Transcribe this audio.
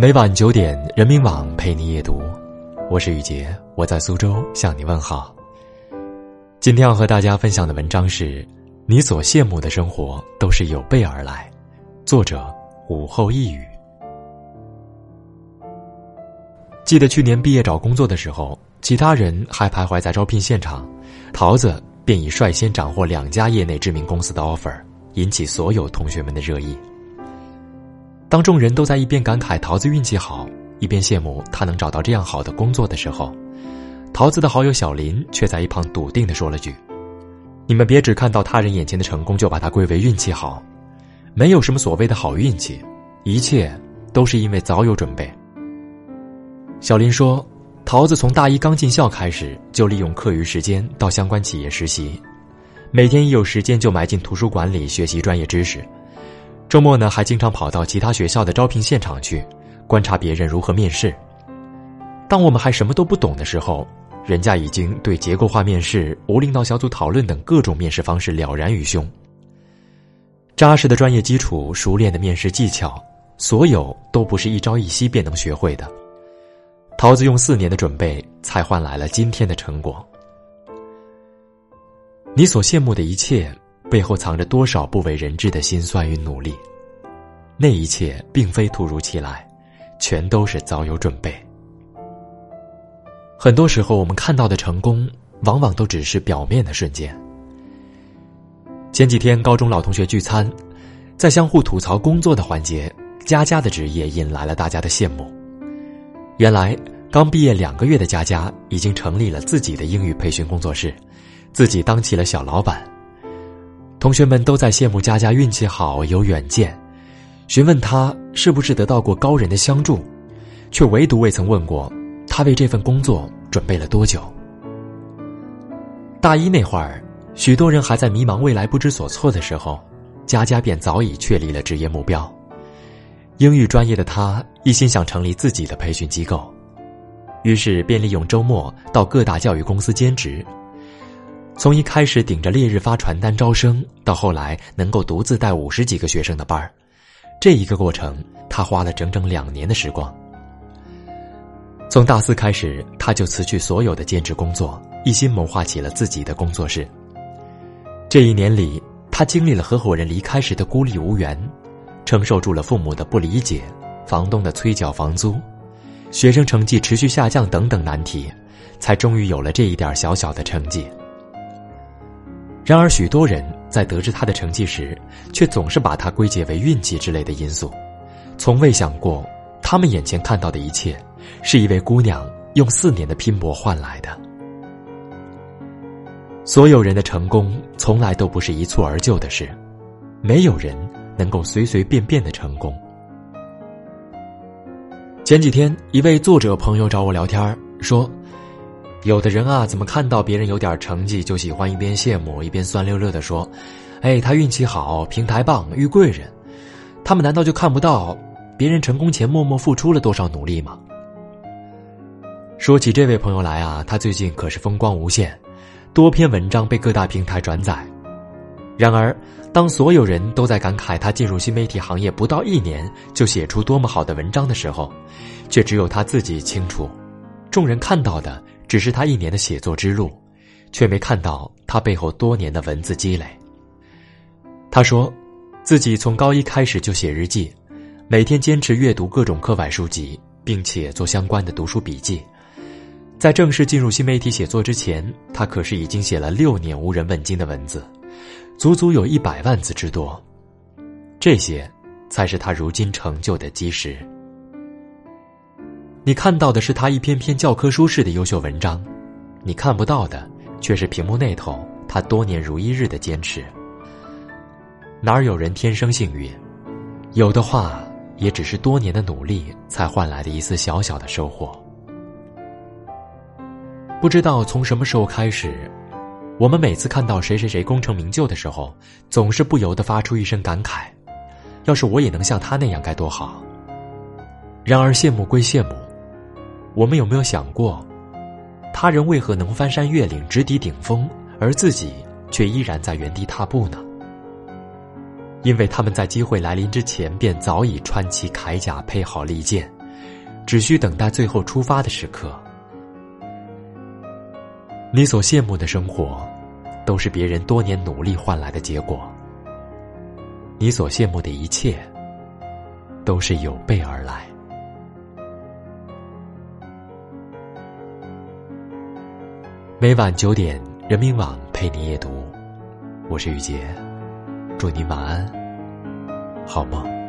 每晚九点，人民网陪你夜读，我是雨杰，我在苏州向你问好。今天要和大家分享的文章是：你所羡慕的生活都是有备而来。作者：午后一语。记得去年毕业找工作的时候，其他人还徘徊在招聘现场，桃子便已率先斩获两家业内知名公司的 offer，引起所有同学们的热议。当众人都在一边感慨桃子运气好，一边羡慕他能找到这样好的工作的时候，桃子的好友小林却在一旁笃定的说了句：“你们别只看到他人眼前的成功就把它归为运气好，没有什么所谓的好运气，一切都是因为早有准备。”小林说：“桃子从大一刚进校开始，就利用课余时间到相关企业实习，每天一有时间就埋进图书馆里学习专业知识。”周末呢，还经常跑到其他学校的招聘现场去，观察别人如何面试。当我们还什么都不懂的时候，人家已经对结构化面试、无领导小组讨论等各种面试方式了然于胸。扎实的专业基础、熟练的面试技巧，所有都不是一朝一夕便能学会的。桃子用四年的准备，才换来了今天的成果。你所羡慕的一切。背后藏着多少不为人知的辛酸与努力？那一切并非突如其来，全都是早有准备。很多时候，我们看到的成功，往往都只是表面的瞬间。前几天，高中老同学聚餐，在相互吐槽工作的环节，佳佳的职业引来了大家的羡慕。原来，刚毕业两个月的佳佳，已经成立了自己的英语培训工作室，自己当起了小老板。同学们都在羡慕佳佳运气好、有远见，询问他是不是得到过高人的相助，却唯独未曾问过他为这份工作准备了多久。大一那会儿，许多人还在迷茫未来、不知所措的时候，佳佳便早已确立了职业目标。英语专业的他一心想成立自己的培训机构，于是便利用周末到各大教育公司兼职。从一开始顶着烈日发传单招生，到后来能够独自带五十几个学生的班儿，这一个过程他花了整整两年的时光。从大四开始，他就辞去所有的兼职工作，一心谋划起了自己的工作室。这一年里，他经历了合伙人离开时的孤立无援，承受住了父母的不理解、房东的催缴房租、学生成绩持续下降等等难题，才终于有了这一点小小的成绩。然而，许多人在得知他的成绩时，却总是把他归结为运气之类的因素，从未想过，他们眼前看到的一切，是一位姑娘用四年的拼搏换来的。所有人的成功，从来都不是一蹴而就的事，没有人能够随随便便的成功。前几天，一位作者朋友找我聊天说。有的人啊，怎么看到别人有点成绩，就喜欢一边羡慕一边酸溜溜的说：“哎，他运气好，平台棒，遇贵人。”他们难道就看不到别人成功前默默付出了多少努力吗？说起这位朋友来啊，他最近可是风光无限，多篇文章被各大平台转载。然而，当所有人都在感慨他进入新媒体行业不到一年就写出多么好的文章的时候，却只有他自己清楚，众人看到的。只是他一年的写作之路，却没看到他背后多年的文字积累。他说，自己从高一开始就写日记，每天坚持阅读各种课外书籍，并且做相关的读书笔记。在正式进入新媒体写作之前，他可是已经写了六年无人问津的文字，足足有一百万字之多。这些，才是他如今成就的基石。你看到的是他一篇篇教科书式的优秀文章，你看不到的却是屏幕那头他多年如一日的坚持。哪儿有人天生幸运？有的话，也只是多年的努力才换来的一丝小小的收获。不知道从什么时候开始，我们每次看到谁谁谁功成名就的时候，总是不由得发出一声感慨：要是我也能像他那样，该多好。然而羡慕归羡慕。我们有没有想过，他人为何能翻山越岭直抵顶峰，而自己却依然在原地踏步呢？因为他们在机会来临之前便早已穿起铠甲，配好利剑，只需等待最后出发的时刻。你所羡慕的生活，都是别人多年努力换来的结果。你所羡慕的一切，都是有备而来。每晚九点，人民网陪你夜读，我是雨杰，祝你晚安，好梦。